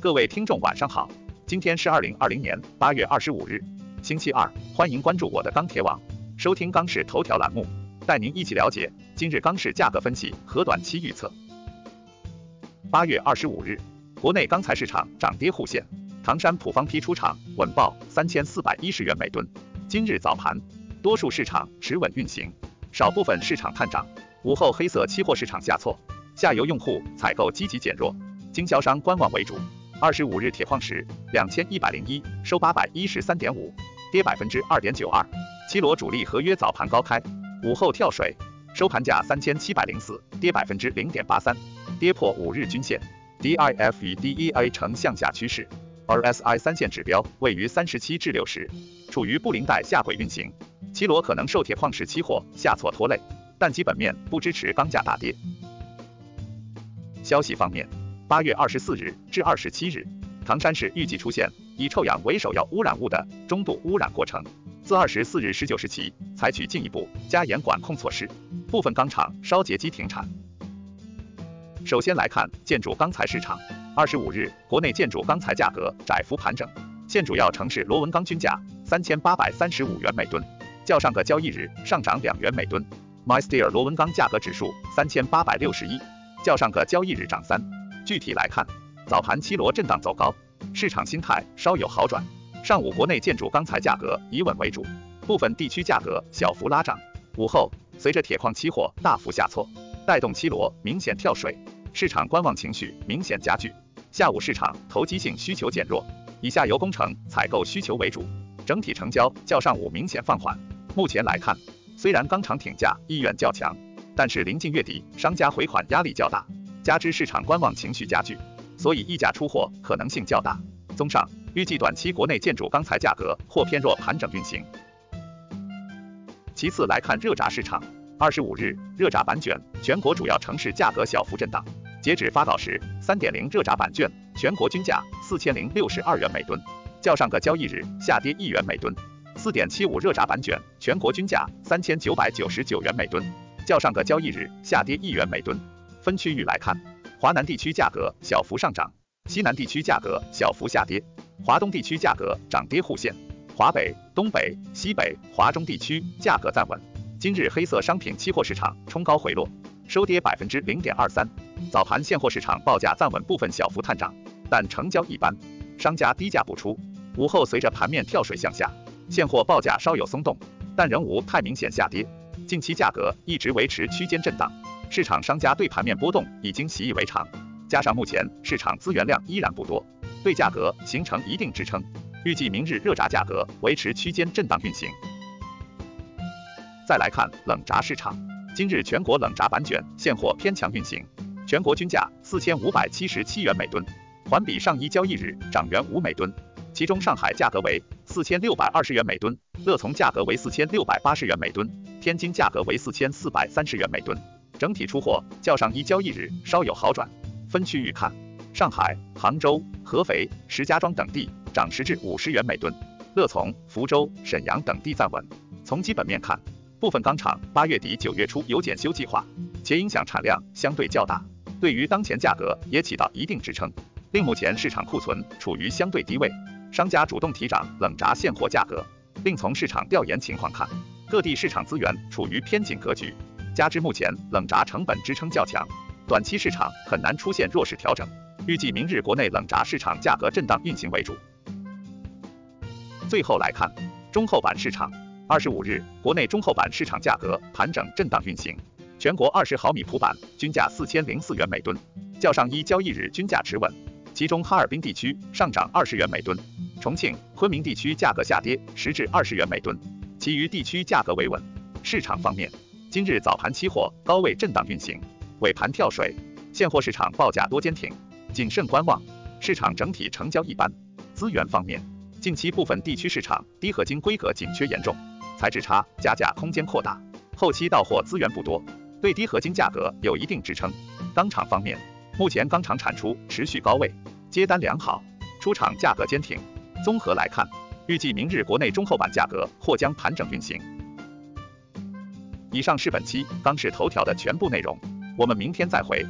各位听众晚上好，今天是二零二零年八月二十五日，星期二，欢迎关注我的钢铁网，收听钢市头条栏目，带您一起了解今日钢市价格分析和短期预测。八月二十五日，国内钢材市场涨跌互现，唐山普方坯出厂稳报三千四百一十元每吨。今日早盘，多数市场持稳运行，少部分市场探涨。午后黑色期货市场下挫，下游用户采购积极减弱，经销商观望为主。二十五日铁矿石两千一百零一收八百一十三点五，跌百分之二点九二。七螺主力合约早盘高开，午后跳水，收盘价三千七百零四，跌百分之零点八三，跌破五日均线。DIF 与 DEA 呈向下趋势。RSI 三线指标位于三十七至六十，处于布林带下轨运行，七螺可能受铁矿石期货下挫拖累，但基本面不支持钢价大跌。消息方面，八月二十四日至二十七日，唐山市预计出现以臭氧为首要污染物的中度污染过程，自二十四日十九时起采取进一步加严管控措施，部分钢厂烧结机停产。首先来看建筑钢材市场。二十五日，国内建筑钢材价格窄幅盘整，现主要城市螺纹钢均价三千八百三十五元每吨，较上个交易日上涨两元每吨。MySteel 螺纹钢价格指数三千八百六十一，较上个交易日涨三。具体来看，早盘七螺震荡走高，市场心态稍有好转。上午国内建筑钢材价格以稳为主，部分地区价格小幅拉涨。午后随着铁矿期货大幅下挫，带动七螺明显跳水，市场观望情绪明显加剧。下午市场投机性需求减弱，以下游工程采购需求为主，整体成交较上午明显放缓。目前来看，虽然钢厂挺价意愿较强，但是临近月底，商家回款压力较大，加之市场观望情绪加剧，所以溢价出货可能性较大。综上，预计短期国内建筑钢材价格或偏弱盘整运行。其次来看热轧市场，二十五日热轧板卷全国主要城市价格小幅震荡。截止发稿时，三点零热轧板卷全国均价四千零六十二元每吨，较上个交易日下跌一元每吨。四点七五热轧板卷全国均价三千九百九十九元每吨，较上个交易日下跌一元每吨。分区域来看，华南地区价格小幅上涨，西南地区价格小幅下跌，华东地区价格涨跌互现，华北、东北、西北、华中地区价格暂稳。今日黑色商品期货市场冲高回落。收跌百分之零点二三，早盘现货市场报价暂稳，部分小幅探涨，但成交一般，商家低价不出。午后随着盘面跳水向下，现货报价稍有松动，但仍无太明显下跌。近期价格一直维持区间震荡，市场商家对盘面波动已经习以为常，加上目前市场资源量依然不多，对价格形成一定支撑。预计明日热轧价格维持区间震荡运行。再来看冷轧市场。今日全国冷轧板卷现货偏强运行，全国均价四千五百七十七元每吨，环比上一交易日涨元五每吨。其中上海价格为四千六百二十元每吨，乐从价格为四千六百八十元每吨，天津价格为四千四百三十元每吨。整体出货较上一交易日稍有好转。分区域看，上海、杭州、合肥、石家庄等地涨十至五十元每吨，乐从、福州、沈阳等地暂稳。从基本面看，部分钢厂八月底九月初有检修计划，且影响产量相对较大，对于当前价格也起到一定支撑，令目前市场库存处于相对低位，商家主动提涨冷轧现货价格。另从市场调研情况看，各地市场资源处于偏紧格局，加之目前冷轧成本支撑较强，短期市场很难出现弱势调整。预计明日国内冷轧市场价格震荡运行为主。最后来看中厚板市场。二十五日，国内中厚板市场价格盘整震荡运行，全国二十毫米普板均价四千零四元每吨，较上一交易日均价持稳。其中哈尔滨地区上涨二十元每吨，重庆、昆明地区价格下跌十至二十元每吨，其余地区价格维稳。市场方面，今日早盘期货高位震荡运行，尾盘跳水，现货市场报价多坚挺，谨慎观望，市场整体成交一般。资源方面，近期部分地区市场低合金规格紧缺严重。材质差，加价空间扩大，后期到货资源不多，对低合金价格有一定支撑。钢厂方面，目前钢厂产出持续高位，接单良好，出厂价格坚挺。综合来看，预计明日国内中厚板价格或将盘整运行。以上是本期央视头条的全部内容，我们明天再会。